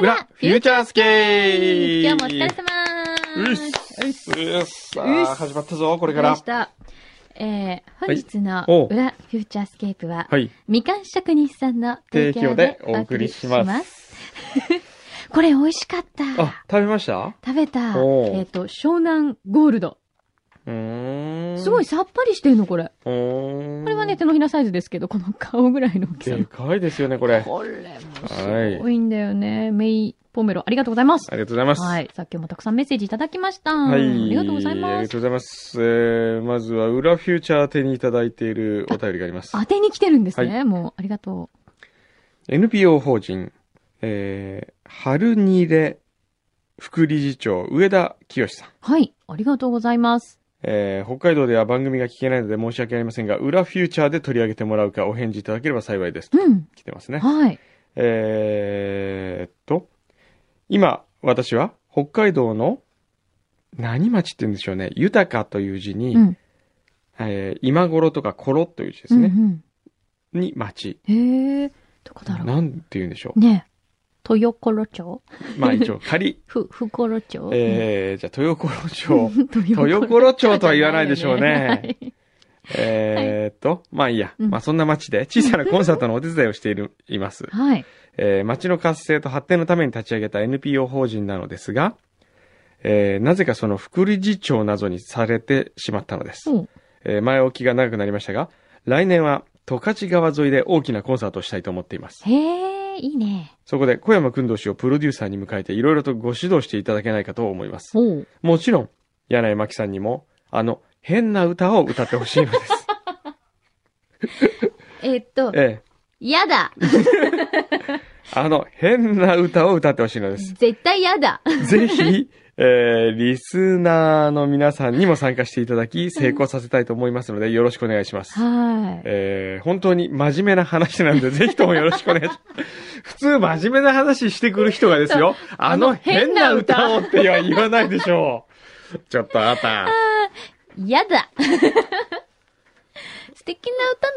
裏、フューチャースケー今日もお疲れ様うっすうっすうっすさあ、始まったぞ、これからでし。た。えー、本日の裏フューチャースケープは、はい。みかん職人さんの提供でお送りします。これ美味しかった。あ、食べました？食べた。えっ、と、湘南ゴールド。すごい。さっぱりしてるの、これ。これはね、手のひらサイズですけど、この顔ぐらいの大きさでの。かいですよね、これ。これもすごいんだよね。メイポメロ、ありがとうございますあ。りがとうございます。はい。さっきもたくさんメッセージいただきました。はい。ありがとうございあります。がとうございます。えー、まずは、裏フューチャー手にいただいているお便りがあります。当てに来てるんですね。はもう、ありがと NPO 法人、えー、春にれ副理事長、上田清さん。う。はい。ありがとうございます。えー北海道では番組が聞けないので申し訳ありませんが、裏フューチャーで取り上げてもらうかお返事いただければ幸いです。うん。来てますね。はい。えーっと、今、私は北海道の何町って言うんでしょうね。豊かという字に、うん。えー今頃とか頃という字ですうんね。うん。に町。へえ。どこだろう。なんて言うんでしょう。ねえ。豊頃町？まあ一応 仮。ふ、ふころ町？えー、じゃあ豊頃町。豊豊頃町とは言わないでしょうね はいえーっと、まあいいや。うんまあそんな町で小さなコンサートのお手伝いをしている、います。はい。えー町の活性と発展のために立ち上げた NPO 法人なのですが、えーなぜかその副理事長などにされてしまったのです。おうえー前置きが長くなりましたが、来年は十勝川沿いで大きなコンサートをしたいと思っています。へえ、いいね。そこで小山くんどうしをプロデューサーに迎えていろいろとご指導していただけないかと思います。もちろん、柳井真紀さんにも、あの、変な歌を歌ってほしいのです。えっと、えやだえ、あの、変な歌を歌ってほしいのです。絶対やだぜひ、えー、リスナーの皆さんにも参加していただき、成功させたいと思いますので、よろしくお願いします。はい。えー、本当に真面目な話なので、ぜひともよろしくお願いします。普通真面目な話してくる人がですよ、あの変な歌をって言わないでしょう。ちょっとあなた。やだ素敵な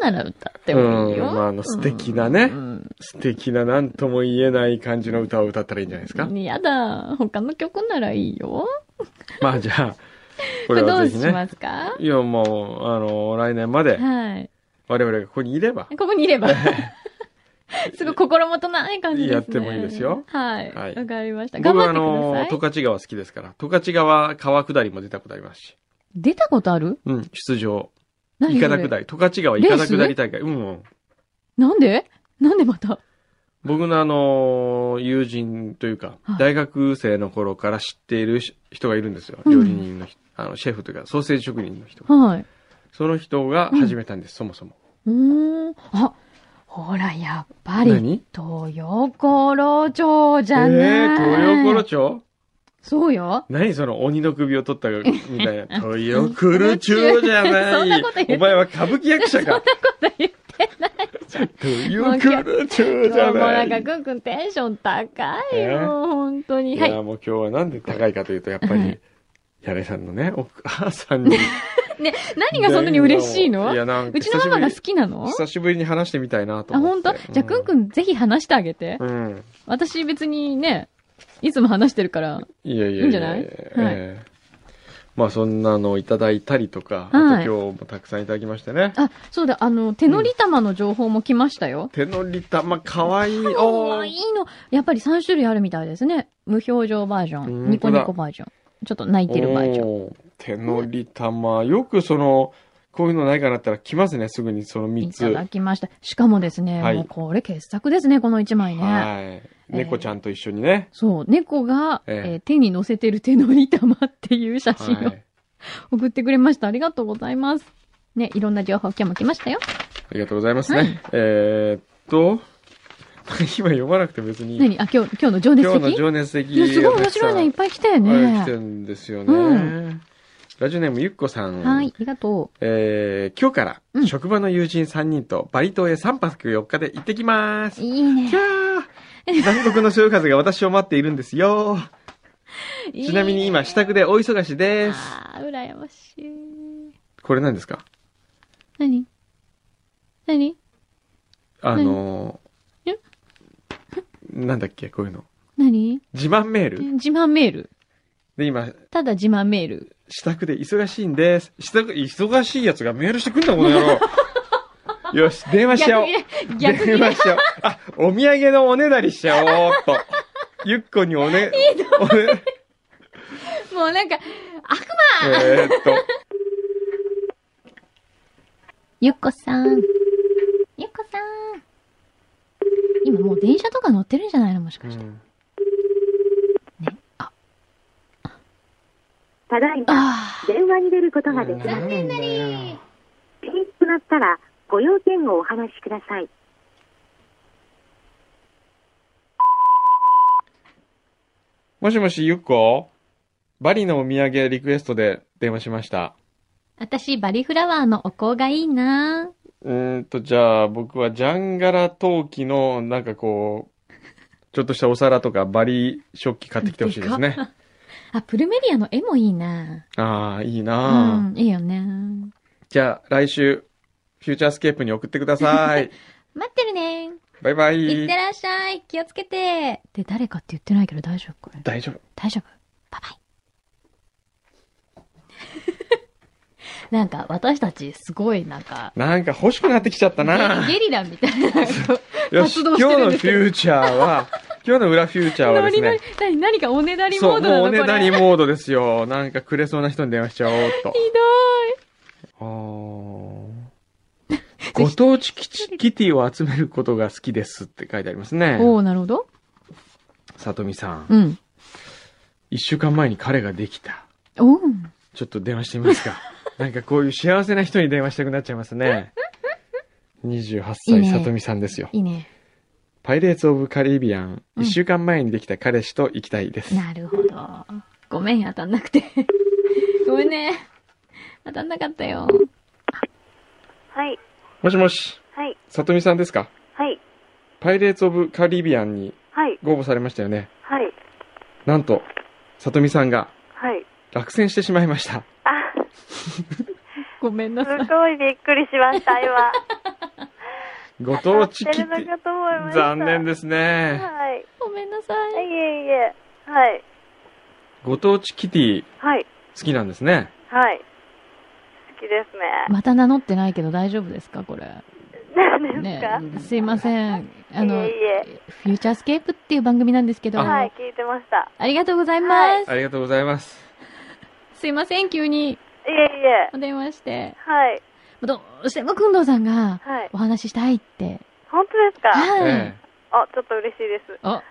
歌なら歌ってもいいよ。うんまああの素敵なねうん素敵な何とも言えない感じの歌を歌ったらいいんじゃないですか？やだ。他の曲ならいいよ。まあじゃあ、ここれどうしれはぜひね。ますか？いや、もう、あの、来年まではい。我々がここにいれば、ここにいれば。すごい心もとない感じですね。やってもいいですよはい。はいわかりました。頑張って僕はあのくだ、さい。十勝川好きですから、十勝川川下りも出たことありますし、出たことある？うん、出場。何？それいかだ下り、十勝川いかだ下り大会。うんうん。なんで？なんでまた？僕のあの、友人というかはい、大学生の頃から知っているし人がいるんですよ。うん料理人の人、あの、シェフというか、ソーセージ職人の人が。はい。その人が始めたんです、そもそも。うーん。あ、ほら、やっぱり、何？豊頃町じえゃない。ー、東町そうよ。何その鬼の首を取ったみたいな。東洋頃町じゃない。お前は歌舞伎役者か。こと言ってない。東洋頃町じゃもうな。ないんか、くんくんテンション高いえ？よ、本当に。いや、はい。もう今日はなんで高いかというと、やっぱはいり、柳井さんのね、お母さんに。ね、何がそんなに嬉しいの？いや、なんかうちのママが好きなの？久しぶりに話してみたいなとあ、思って。本当？じゃあ、くんくんぜひ話してあげて。うん。私別にね、いつも話してるから。いやいやいやいいんじゃない？ええまあそんなのをいただいたりとか、はいあと今日もたくさんいただきましてね。あ、そうだ、あの、手乗り玉の情報も来ましたよ。手乗り玉かわいい。かわいいの。やっぱり3種類あるみたいですね。無表情バージョうんン、ニコニコバージョン。ちょっと泣いてるバージョン。手乗り玉。よくその、こういうのないかなったら来ますね、すぐにその3つ。いただきました。しかもですね、はいもうこれ傑作ですね、この1枚ね。はい。猫ちゃんと一緒にね。そう、猫が、えええー手に乗せてる手乗り玉っていう写真をはい。送ってくれました。ありがとうございます。ね、いろんな情報今日も来ましたよ。ありがとうございますね。はいえーっと、今読まなくて別に。何？あ、今日、今日の情熱今日の的情熱的。すごい面白いのいっぱい来たよいっぱい来てね。るんですよね。うんラジオネームゆっこさん。はい、ありがとえー、今日からうん職場の友人3人とバリ島へ3泊4日で行ってきますう。。いいねキ。ャー南国の潮風が私を待っているんですよ。ちなみに今、支度で大忙しです。あー、羨ましい。これ何ですか？何？何？あのんー、なんだっけこういうの。何？自慢メール自慢メール？で、今、ただ自慢メール。支度で忙しいんです。支度、忙しいやつがメールしてくんだ、この野郎。よし、電話しちゃおう。逆電話。しちゃおう。あ、お土産のおねだりしちゃおうっと。ゆっこにおね、おね、もうなんか、悪えーっと、ゆっこさん。ゆっこさん。今もう電車とか乗ってるんじゃないの？もしかして。うんね。あ、ただいま、あ電話に出ることができます。残念だよ。ピンとなったら、ご用件をお話しください。もしもし、ゆっこ？バリのお土産リクエストで電話しました。私、バリフラワーのお香がいいなうーんと、じゃあ、僕はジャンガラ陶器の、なんかこう、ちょっとしたお皿とかバリ食器買ってきてほしいですね。あ、プルメリアの絵もいいなああ、いいうなあ、ん、いいよね。じゃあ、来週、フューチャースケープに送ってください。待ってるねバイバイいって。らっしゃい気をつけてで、誰かって言ってないけど大丈夫これ。大丈夫。大丈夫バイバイ。なんか、私たち、すごい、なんか、なんか欲しくなってきちゃったな。ゲゲリラみたいな。よし、活動して今日のフるんですけどューチャーは、今日の裏フューチャーはですね、、何、何かおねだりモそう、ードなのもうおねだりモードですよ。なんかくれそうな人に電話しちゃおうと。ひあーご当地キチキティを集めることが好きですって書いてありますねどい。。おー、なるほど。さとみさん。うん。一週間前に彼ができた。おー。ちょっと電話してみますか。なんかこういう幸せな人に電話したくなっちゃいますね。28いい歳、ねさとみさんですよ。いいね。パイレーツ・オブ・カリビアン。うん一週間前にできた彼氏と行きたいです。なるほど。ごめん、当たんなくて。ごめんね。当たんなかったよ。はい、もしもし、はい、さとみさんですか？はい、パイレーツ・オブ・カリビアンにはい、ご応募されましたよね。はい、なんと、さとみさんがはい。落選してしまいました。あ、ごめんなすごいびっくりしました、今。ご当地当たキティ。ってるのかと思いました。残念ですね。はい。ごめんなさはい、い。いえいえ。はい、ご当地キティはい、好きなんですね。はい。好きですね。また名乗ってないけど大丈夫ですかこれ。何ですねか、すいません。あの、いえいえ。フューチャースケープっていう番組なんですけど、はい、聞いてました。ありがとうございます。ありがとうございます。すいません、急にいえいえ。お電話して。はい、どうしてもくんどうさんがはい。お話ししたいって。本当ですか？はい。えあ、ちょっと嬉しいです。あ、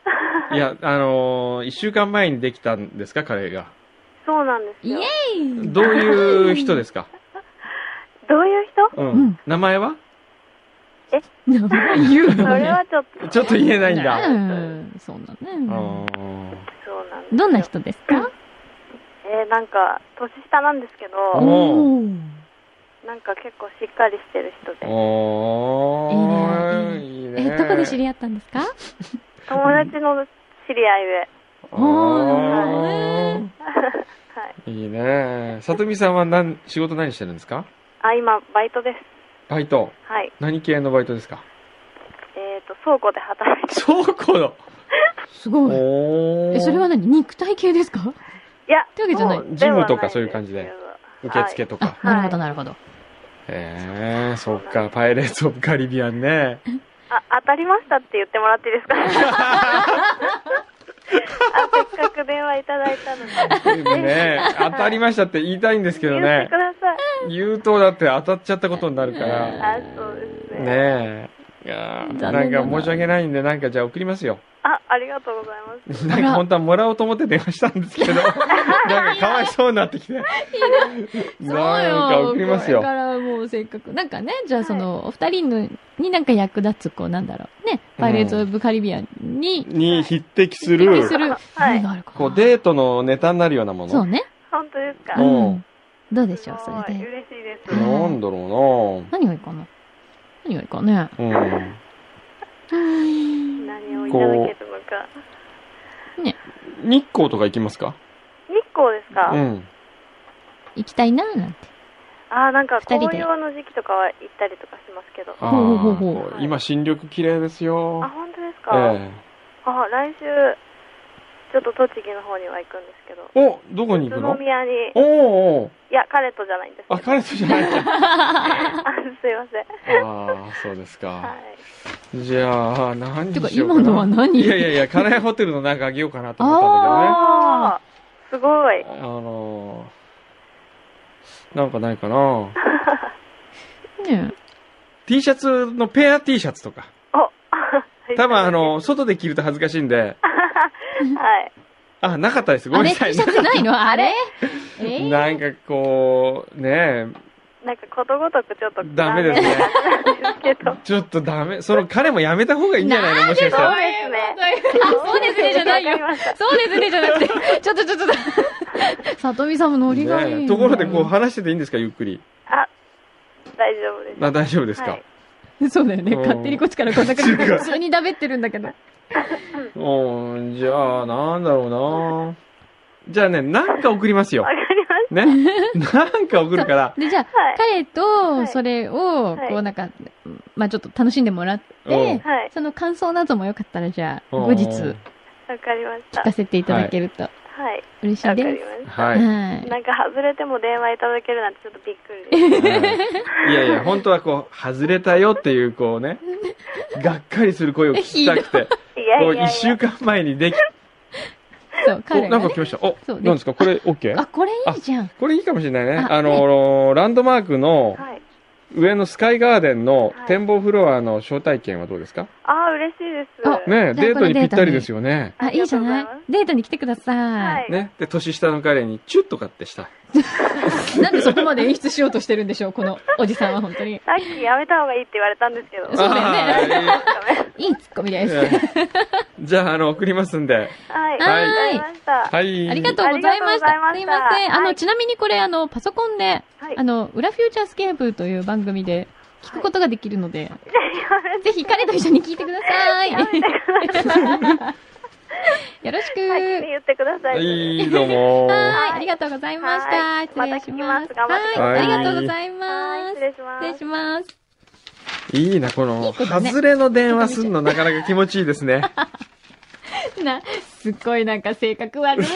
え いや、あのー一週間前にできたんですか、彼が。そうなんですよ。イエーイどういう人ですか？どういう人？うん。うん名前は？名前言うそのれはちょっと。ちょっと言えないんだ。うん、そうだあね。ーそうなんどんな人ですか？えー、なんか、年下なんですけど、なんか結構しっかりしてる人で、おー、いいいいね。え、どこで知り合ったんですか？友達の知り合いで、おおーーはい。いいね。さとみさんは何、仕事何してるんですか？あ、今、バイトです。バイト。はい。何系のバイトですか？えっ、と、倉庫で働いて倉庫の。すごい。え、それは何？肉体系ですか？いや、ってわけじゃないジムとかそういう感じで受付とか。あ、なるほど、なるほど。へえ、そっか、パイレーツ・オブ・カリビアンね。あ、当たりましたって言ってもらっていいですか？あ、せっかく電話いただいたので。ね当たりましたって言いたいんですけどね言ってく。ださい。言うとだって当たっちゃったことになるから。あ、そうですね。ねえ。いやなん念だなか申し訳ないんで、なんかじゃあ送りますよ。あ、ありがとうございます。なんか本当はもらおうと思って電話したんですけど、なんかかわいそうになってきて。なんか送りますよこれ。からもうせっかく。なんかね、じゃあその、お二人のになんか役立つ、こう、なんだろう。ね、パイレーツ・オブ・カリビアンに、に匹敵す匹る、敵する、はい何があるかなこうデートのネタになるようなもの。そうね。本当ですか？ううんん。どうでしょう、それで。嬉しいです。はいなんだろ何がいいかな何がいいかね。うん。何をいただけるのか。日光とか行きますか？日光ですか、うん。行きたいなーなんて。ああ、なんか二人で紅葉の時期とかは行ったりとかしますけど。あ、あほうほうほうー今新緑綺麗ですよ。本当ですか、えあ、来週、ちょっと栃木の方には行くんですけど。えお、どこに行く宇の都宮に、おーおーいや、彼とじゃないんですけあ、ど。彼とじゃないか。あ、すいません。ああ、そうですか。はい。じゃあ、何てか、にしようかな。今のは何？いやいやいや、カナエホテルのなんかあげようかなと思ったんだああ、すごい。けどね。あのー、なんかないかな。ね T シャツのペア T シャツとか。お、多分あ、の、外で着ると恥ずかしいんで、はい。あ、なかったです。ごあれめんなさ T いシャツないの？あれ？えー？なんかこう、ねなんかことごとくちょっとダメですね。ちょっとダメ。その彼もやめた方がいいんじゃないの？もしかしたそうら。ですね。あ、そうですねじゃないよ。そうですねじゃなくて、ちょっとちょっと、さとみさんもノリがいいな。ねところでこう話してていいんですか、ゆっくり。あ、大丈夫です。あ、大丈夫ですか？はいそうだよね。うん勝手にこっちからこんな感じで普通にだべってるんだけど。うん、じゃあ、なんだろうな。じゃあね、なんか送りますよわ。かりましね？なんか送るから。で、じゃあ、はい彼はいとそれを、はいこうなんか、まあちょっと楽しんでもらって。その感想などもよかったら、じゃあ、うん後日わかりました。聞かせていただけるとはい。嬉しいわかりです。ました。は。はいい。なんか外れても電話いただけるなんてちょっとびっくりです。いやいや、本当はこう、外れたよっていう、こうね、がっかりする声を聞きたくて、いやいこう、やいや。一週間前にでき、そう、お、彼がねなんか来。ました。お、そうねなんですか？これ OK? あ、これいいじゃん。これいいかもしれないね。ああの、ランドマークのはい。上のスカイガーデンのはい展望フロアの招待券はどうですか？ああ、嬉しいです。あねデートにぴったりですよ。よね。あ、いいじゃない？デートに来てくださ。はいい。ね。で、年下の彼にチュッとかってした。なんでそこまで演出しようとしてるんでしょう、このおじさんは本当に。さっきやめた方がいいって言われたんですけど。そうだよね あいいツッコミです。じゃあ、あの、送りますんで。はい。はい。はい。ありがとうございました。ありがとうございましたすいません。あの、はいちなみにこれ、あの、パソコンで、はいあの、裏フューチャースケープという番組で聞くことができるので、ぜひ彼と一緒に聞いてください。よろしく。先に言ってくださ。はいい、どうも。はい、ありがとうございました。はい失礼します。また聞きます頑張ってくださいはい、ありがとうございまはい、す。失礼します。失礼します。いいな、こいの、外れの電話すんのなかなか気持ちいいですね。な、すっごいなんか性格悪いも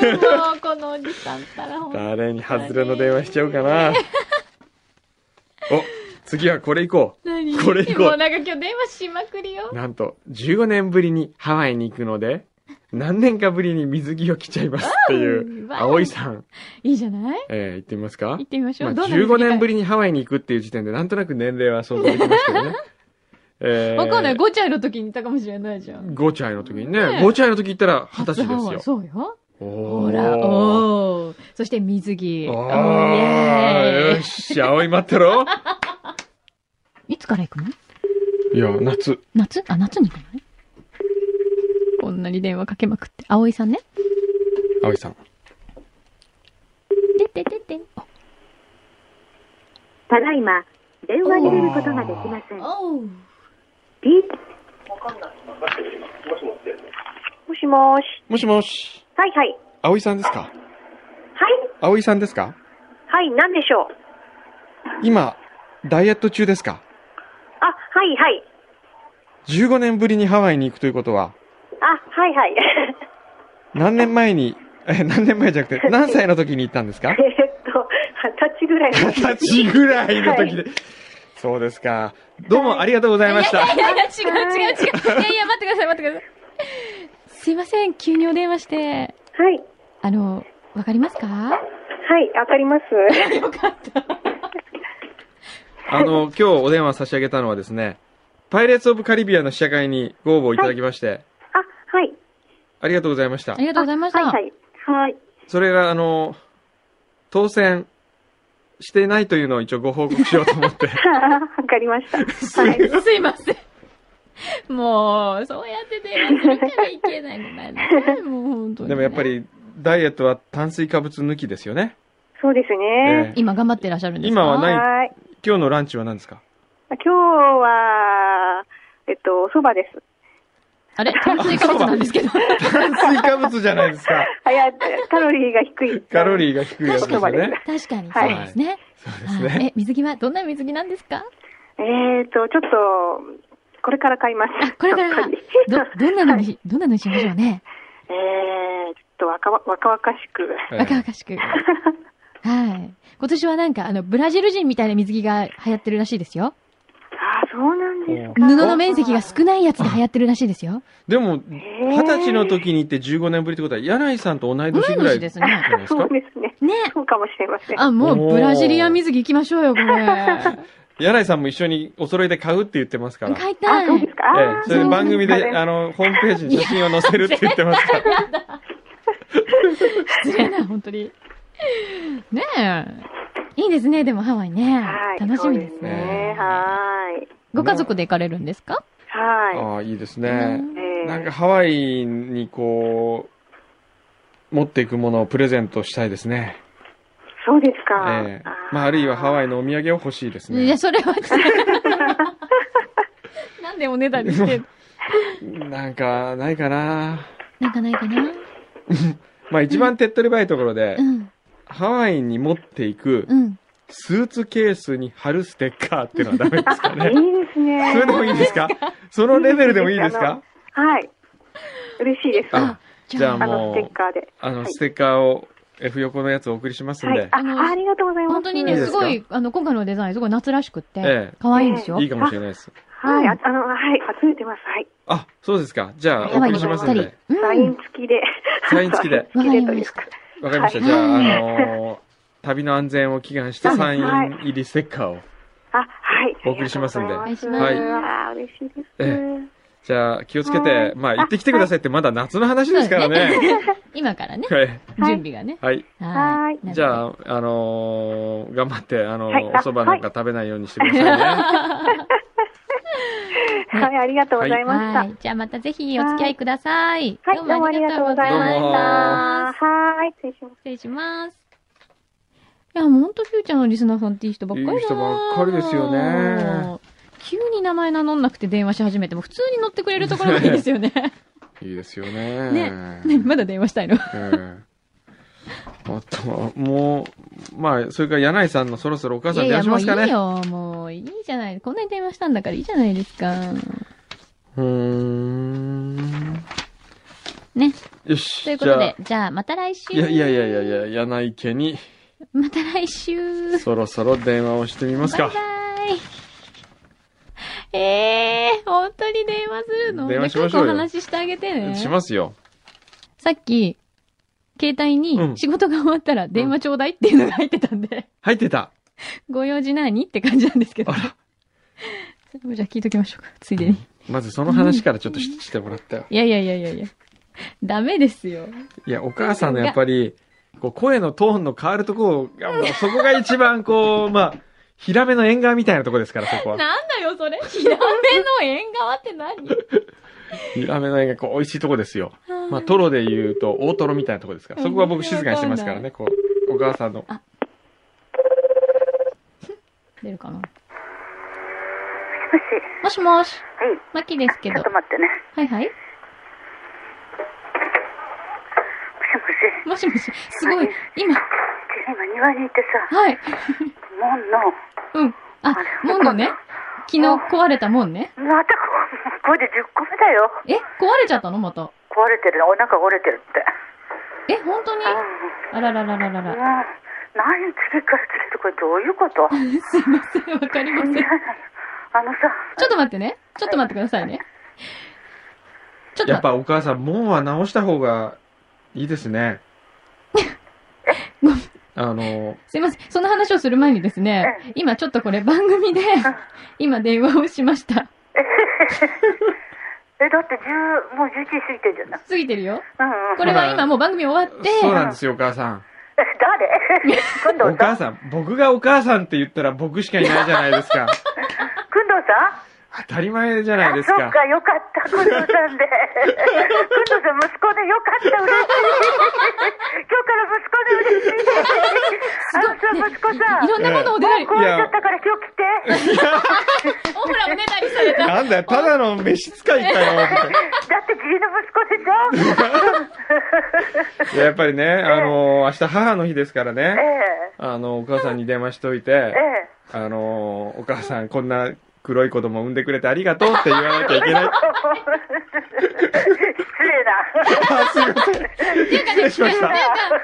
う、このおじさんったらほんと誰に外れの電話しちゃおうかな。お、次はこれ行こ何？これ行こうもうなんか今日電話しまくりよう。。なんと、15年ぶりにハワイに行くので、何年かぶりに水着を着ちゃいますっていう、葵さん、いいじゃない？えー、行ってみますか？行ってみましょう。まあ、どうな15年ぶりりにハワイに行くっていう時点で、なんとなく年齢は想像できますけどね。えー、わかんない。5歳の時に行ったかもしれないじゃん。5歳の時にね、ね5歳の時行ったら20歳初ハワイですよ。そうよ。おほら、おー。そして水着。おおーイーよし、葵待ってろ。いつから行くの？いや、夏。夏？あ、夏に行くのね。こんなに電話かけまくって。葵さんね。葵さん。でててて。ただいま、電話に出ることができません。おー。ピーもしもーし。もしもし。はいはい。葵さんですか？はい葵さんですか？はい、何でしょう？今、ダイエット中ですか？あ、はいはい。15年ぶりにハワイに行くということは、あ、はいはい。何年前に、え、何年前じゃなくて、何歳の時に行ったんですか？えーっと、二十歳ぐらいの二十歳ぐらいの時で。そうですか。どうもありがとうございました。いやいや、違う違う違う。いやいや、待ってください、待ってください。すいません、急にお電話して。はい。あの、わかりますか？はい、わかります。よかった。あの、今日お電話差し上げたのはですね、パイレーツ・オブ・カリビアンの試写会にご応募いただきまして、あ、はい。ありがとうございましたあ。りがとうございました。はいはい。はい。それが、あの、当選してないというのを一応ご報告しようと思って。わかりました。はい。すいません。もう、そうやって電話するからいけないのだね。もう本当に、でもやっぱ。り、ダイエットは炭水化物抜きですよね。そうですえね。え今頑張ってらっしゃるんですか？今はないはい。今日のランチは何ですか？今日は、えっと、お蕎麦です。あれ？炭水化物なんですけど。炭水化物じゃないですか。あ、いや、カロリーが低い。カロリーが低いやつですよね。確かに、そうですね。そうですね。はいえ、水着はどんな水着なんですか？えーと、ちょっと、これから買います。これからど、どんなのに、どんなのにしましょうね？えー、ちょっと若々若々しく。はい若々しく。はい。今年はなんか、あの、ブラジル人みたいな水着が流行ってるらしいですよ。あ、そうなんですか。布の面積が少ないやつで流行ってるらしいですよ。でも、二十歳の時に行って15年ぶりってことは、柳井さんと同い年ぐらいですねそかうですね。ね。そうかもしれません。あ、もう、ブラジリアン水着行きましょうよ、これ。柳井さんも一緒にお揃いで買うって言ってますから。買いたあ、い。そうですか。ええそれで番組で、あの、ホームページに写真を載せるって言ってますから。失礼な、本当に。ねえ。いいですね、でもハワイね。はい。楽しみですそうね。はーい。ご家族で行かれるんですか？はああ、いいですうね。なんかハワイにこう、持っていくものをプレゼントしたいですね。そうですか。ええまあ、あるいはハワイのお土産を欲しいですねいや、。それはちょっと なんでおねだりしてんなんか、ないかな。なんかないかな？まあ一番手っ取り早いところでう、ん。ハワイに持っていくうん。スーツケースに貼るステッカーっていうのはダメですかね。いいですね。それでもいいですか？そのレベルでもいいですか？はい。嬉しいです。あ、じゃああの、もうステッ、カーで。あの、はいステッカーを F 横のやつをお送りしますんで。。はいあ、あのあありがとうございます。本当にね、いいですごい、あの、今回のデザイン、すごい夏らしくってええ、可愛いんですよ。いいかもしれないです。はい、うんああの、はい、集めてます。はい。あ、そうですか。じゃあ、お送りしますんでり。。サイン付きで。サイン付きで サイン付きでというか。わかりました。はいじゃあ、あはいのー旅の安全を祈願してサイン入りステッカーを。あ、はい。お送りしますんでありがとうごはいざいます。嬉しいです。えじゃあ、気をつけては、いまあ、行ってきてくださいってまだ夏の話ですからね。今からね、はい。準備がね。はい。はいい。じゃあ、あのー頑張って、あのーはいお蕎麦なんか食べないようにしてくださいね。はい、ありがとうございました。はい。じゃあまたぜひお付き合いください。はい、どうもありがとうございました。はい、失礼します。失礼します。いや、もうほんとフューチャーのリスナーさんっていい人ばっかりだないい人ばっかりですよね。急に名前名乗んなくて電話し始めても普通に乗ってくれるところがいいですよね。いいですよね。ね。ね、まだ電話したいの？ええ あと、もう、まあ、それから柳井さんのそろそろお母さん電話しますかね。いやいや、もういいよ。もういいじゃない。こんなに電話したんだからいいじゃないですか。うーん。ね。よし。ということで、じゃあまた来週。いやいやいやいやいや、柳井家にまた来週。そろそろ電話をしてみますか。バイバイ。えー、本当に電話するの？電話しましょうよ話ししてあげてね。しますよ。さっき、携帯うんに仕事が終わったら電話ちょうだいっていうのが入ってたんで、入ってた。ご用事何って感じなんですけど。あらじゃあ聞いときましょうか。ついでに。まずその話からちょっとししてもらったよ。い やいやいやいやいや。ダメですよ。いや、お母さんのやっぱり、こう声のトーンの変わるところが、もうそこが一番こう、まあ、ヒラメの縁側みたいなとこですから、そこは。なんだよ、それ。ヒラメの縁側って何？ヒラメの縁側、こう、美味しいとこですよ。まあ、トロで言うと、大トロみたいなとこですから。そこは僕静かにしてますからね、こう、お母さんの。出るかな？もしもしもし。はい。マキですけどちょっと。待ってね。はいはい。もしもし。もしもし。すごい。今、今庭にいてさ、はい。門の、うん。あ、門のね。昨日壊れた門ね。またここれで10個目だよ。え、壊れちゃったの？また。壊れてるの。お腹折れてるって。え、本当に？うあらららららん。もうら。、何次から次とこれどういうこと？すいません、わかりません。あのさ、ょっと待ってね。ちょっと待ってくださいね。ちょっと。やっぱお母さん、門は直した方がいいですね。あの、すいません。その話をする前にですね、今ちょっとこれ番組で、今電話をしました。え え、だって10、もう11時過ぎてんじゃない過ぎてるよ。うんうん。これは今もう番組終わって、そうなんですよ、お母さん。え、誰？くんどおうさん母さん、僕がお母さんって言ったら僕しかいないじゃないですか。くんどうさん？当たり前じゃないですか。そっか、よかった、くんどうさんで。くんどうさん、息子でよかった、嬉しい。今日から息子で嬉しい。あのさ、息子さん。いろんなものをおねだり、壊れちゃったから今日来て。おほらおねだりされた。なんだよ、ただの召使いかよ、だって義理の息子でしょいや やっぱりね、あの明日母の日ですからえね、えあの、お母さんに電話しといえて、え。あのお母さんこんな黒い子供産んでくれてありがとうって言わなきゃいけない。失礼な。あ、すいません。失礼しました。っ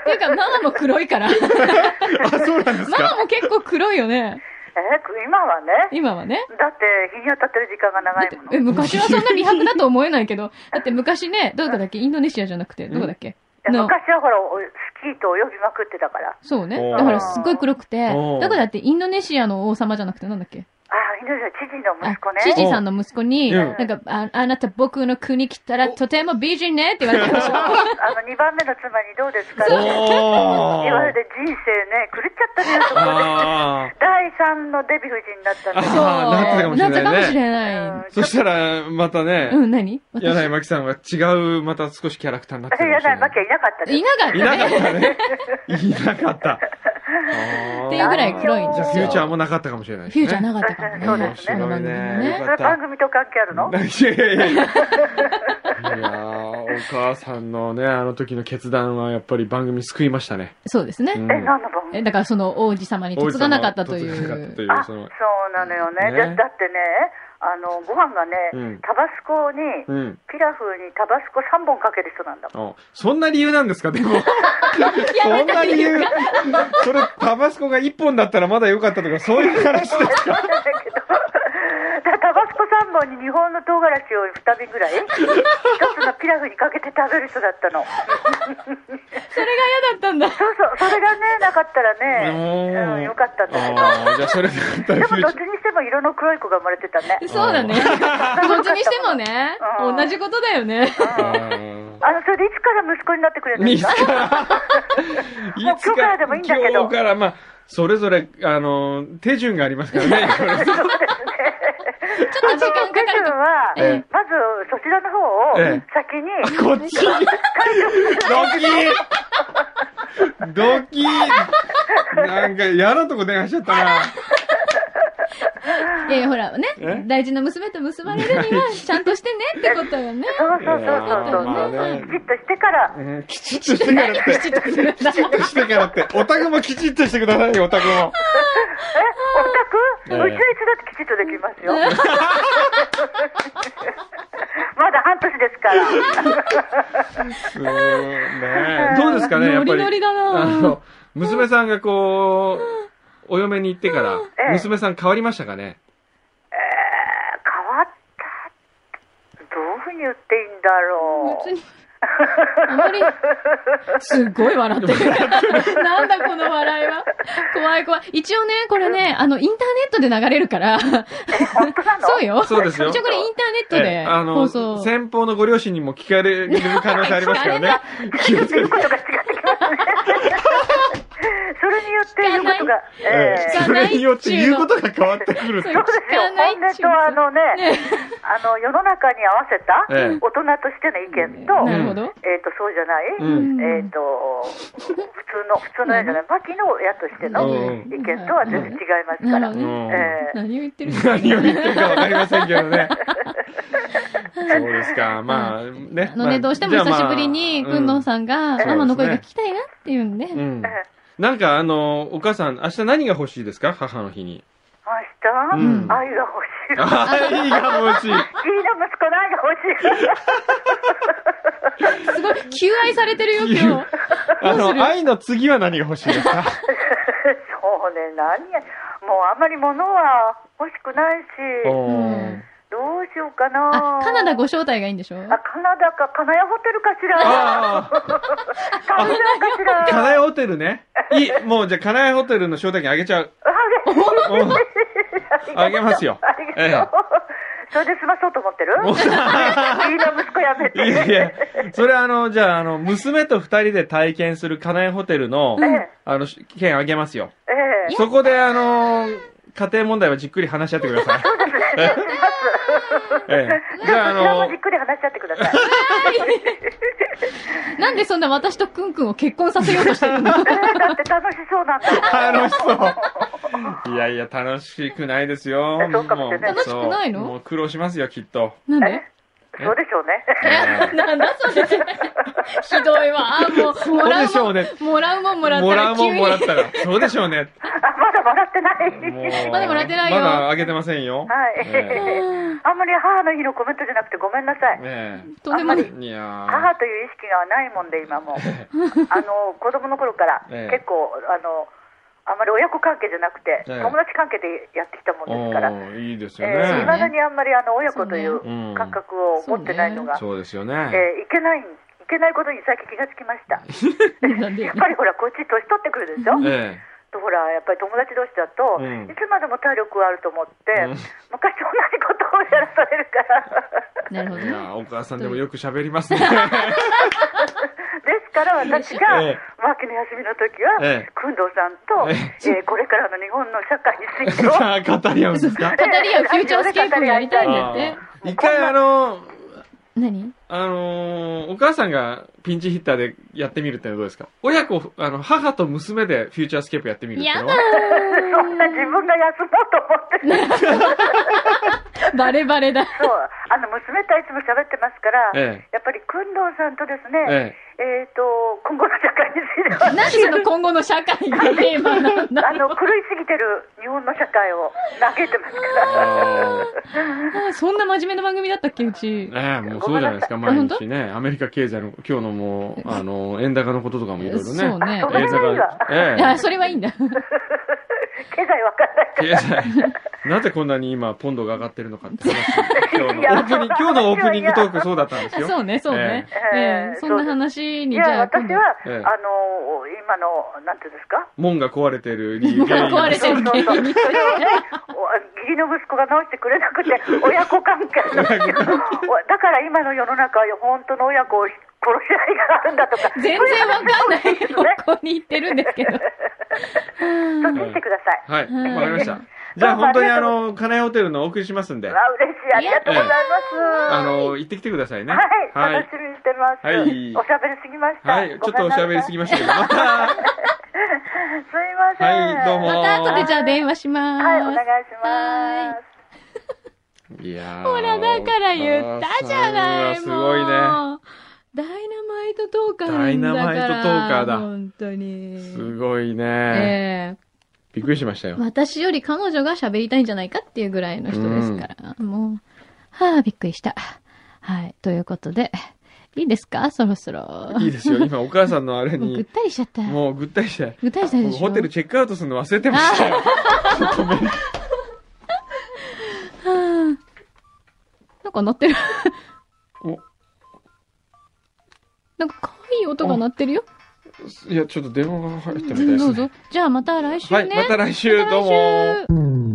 ていうか、ママも黒いから。あ、そうなんですママかも結構黒いよね。え、今はね。今はね。だって、日に当たってる時間が長いもの。え、昔はそんな美白だと思えないけど、だって昔ね、どこだっけ？インドネシアじゃなくて、どこだっけ？いやの、昔はほら、おスキーと泳ぎまくってたから。そうね。おーだからすっごい黒くてお、ーどこだってインドネシアの王様じゃなくてなんだっけ？あ、インドネシア知事のあ息子ね。、知事さんの息子に、うんなんか、ああなた僕の国来たらとても美人ねって言われたでしょ。あの、2番目の妻にどうですかってお言われー。て人生ね、狂っちゃったね、そこで。あ第3のデヴィ夫人になったんですそう。あーなってたかもしれないねなったかもしれない。そしたら、またね、うん、何？私？柳井真紀さんは違う、また少しキャラクターになってるかもしれないなかったです。いなかったいなかったね。ね。いなかった。っていうぐらい黒いんですよ。じゃあ、フューチャーもなかったかもしれないですね。フューチャーなかったかもね。そうですねね。それ番組と関係あるの？いやいやいやいや。いやーお母さんのね、あの時の決断はやっぱり番組救いましたね。そうですね。うんえ、何の番組？え、だからその王子様に嫁がなかったという。いうあ、そうなのよね。ねだだってね、あの、ご飯がね、うんタバスコに、うん。ピラフにタバスコ3本かける人なんだもん。あそんな理由なんですか？でも。そんな理由？それ、タバスコが1本だったらまだ良かったとか、そういう話ですか？だタバスコ3本に日本の唐辛子を2瓶ぐらい、一つのピラフにかけて食べる人だったの。それが嫌だったんだ。そうそう、それがね、なかったらね、うんうん、よかったんだけど。じゃあそれでもどっちにしても色の黒い子が生まれてたね。そうだね。どっちにしてもね、うん同じことだよね。あの、それでいつから息子になってくれるんですか？いつから、もう今日からでもいいんだけど今日から、まあ、それぞれ、あの、手順がありますからね。これちょっと時間かかる手順と。は、ええ。まずそちらの方をええ。先に、こっち？ドキドキなんか嫌なとこ電話しちゃったな。いやいや、ほらえ？ね、大事な娘と結ばれるには、ちゃんとしてねってことよね。そうそうそうそうそう、まあねきちっとしてから、うんきちっとしてからって。きちっとしてからって。オタクもきちっとしてくださいよ、オタクも。え、オタク、ええうちはいつだってきちっとできますよ。まだ半年ですから。うんねどうですかね、やっぱり。ノリノリだなあの、娘さんがこう、お嫁に行ってからええ、娘さん変わりましたかね？えー、変わった。どういうふうに言っていいんだろう。別に。あまり、すっごい笑ってる。なんだこの笑いは？怖い怖い。一応ね、これね、あの、インターネットで流れるから。そうよ。そうですよ一応これインターネットえでえあの。先方のご両親にも聞かれる可能性ありますからね。気をつけて言うことが違ってきますね。それによって言うことが、ええ聞かそれによって言うことが変わってくる。そうですよ。本音とあのね、ね あの、世の中に合わせたええ大人としての意見と、なるほど。えっ、と、そうじゃない、うんえっ、と、普通の、普通の親じゃない、牧の親としてのうん意見とは全然違いますから。ええ何を言ってる何を言ってるかわかりませんけどね。そうですか。まあ、ね。あのね、どうしても久しぶりに、くんのんん。さんが、うんママの声が聞きたいなっていうんで、なんかあの、お母さん、明日何が欲しいですか？母の日に。明日、うん愛が欲しい。愛が欲しい。義理の息子の愛が欲しい。すごい、求愛されてるよ、今日。あどうする？の、愛の次は何が欲しいですか？そうね、何や、もうあんまり物は欲しくないし、どうしようかな。あ、カナダご招待がいいんでしょ？あ、カナダか、金谷ホテルかしら。ああ、カナダかしら。金谷ホテルね。いい、もうじゃあ金谷ホテルの招待券あげちゃう。あげますよありがとう。それで済まそうと思ってる？もう義理の息子やめて。いやいや、それあの、じゃあ、あの、娘と二人で体験するカナエホテルの、ええあの、券あげますよ。ええそこであの、家庭問題はじっくり話し合ってください。そうですね。します。ええじゃああのそちらもじっくり話し合ってください。なんでそんな私とくんくんを結婚させようとしてるの？え ーだって楽しそうなんだ。楽しそう。いやいや、楽しくないですよ。えそうかもしれないう楽しくないの？もう苦労しますよ、きっと。なんで？そうでしょうね。ええなんだそれ。ひどいわ。あ、もう、もらうもん、でしょうね。もらうもんもらったもらうもん。もらったら。そうでしょうね。あ、まだもらってない。まだもらってないよまだあげてませんよ。はいえあんまり母の日のコメントじゃなくてごめんなさい。えとんでもない。母という意識がないもんで、今もう。あの、子供の頃から、ええ結構、あの、あまり親子関係じゃなくて、ええ友達関係でやってきたもんですから、いいですよえー、ね。未だにあんまりあの親子といそうう感覚を持ってないのが、そうですよね。えーいけない、いけないことに最近気がつきました。やっぱりほら、こっち年取ってくるでしょ、えとほら、やっぱり友達同士だと、うんいつまでも体力があると思って、うん昔と同じことをやらされるから。なるほどね。や、お母さんでもよく喋りますね。ですから私が、ええ秋の休みの時は、ええ。工藤さんと、ええ。ーこれからの日本の社会についてを、語り合うんですか？語り合う フューチャースケープをやりたいんだって。一回あの、何？あのーお母さんがピンチヒッターでやってみるってのはどうですか？親子、あの、母と娘でフューチャースケープやってみるっていうやのはだそんな自分が休もうと思って、ー バレバレだ。そう、あの、娘とはいつも喋ってますから、ええ。やっぱり工藤さんとですね、ええ。っ、と、今後の社会については、なんでその今後の社会がテーマなんだ。あの、狂いすぎてる日本の社会を嘆いてますから。あそんな真面目な番組だったっけ、うち。ええもうそうじゃないですか、毎日ね。アメリカ経済の、今日のもう、あの、円高のこととかもいろいろね。そうねそれはいいわえあ、それはいいんだ。経済わかんないえ経済。なぜこんなに今、ポンドが上がってるのかって話。今日のいやオープニング、今日のオープニングトークそうだったんですよ。そうね、そうね。ええええそんな話に、いや、じゃあ、今度。私は、ええあの、今の、なんていうんですか？門が壊れてる理由原因壊れてる原因にそれをね、お義理の息子が直してくれなくて、親子関係のおだから今の世の中は本当の親子を殺し合いがあるんだとか。全然わかんないそういう話ですね。方向に行ってるんですけど。そっちにしてください。はい、わかりました。じゃあ本当にあの、金井ホテルのお送りしますんで、わ嬉しい。ありがとうございます。あの、行ってきてくださいね。はい、はい楽し。みにしてます。はいおしゃべりすぎました。はい、ちょっとおしゃべりすぎましたけど、また、すいません。はいどうもまた後でじゃあ電話します。はい、お願いします。いやーほら、だから言ったじゃない、すごいね。ダイナマイトトーカーなんだから。ダイナマイトトーカーだ本当に。すごいね。ええびっくりしましたよ。私より彼女が喋りたいんじゃないかっていうぐらいの人ですから。もう、はあ、びっくりした。はい。ということで、いいですか？そろそろ。いいですよ。今、お母さんのあれ もうぐっに、たりしちゃった。もうぐったりして、ぐったりしたでしょ？ホテルチェックアウトするの忘れてましたよ。ごめんはあなんか鳴ってる。おなんか可愛い音が鳴ってるよ。いや、ちょっと電話が入ったみたいですね。どうぞ。じゃあまた来週ね。はい、また来週、どうも。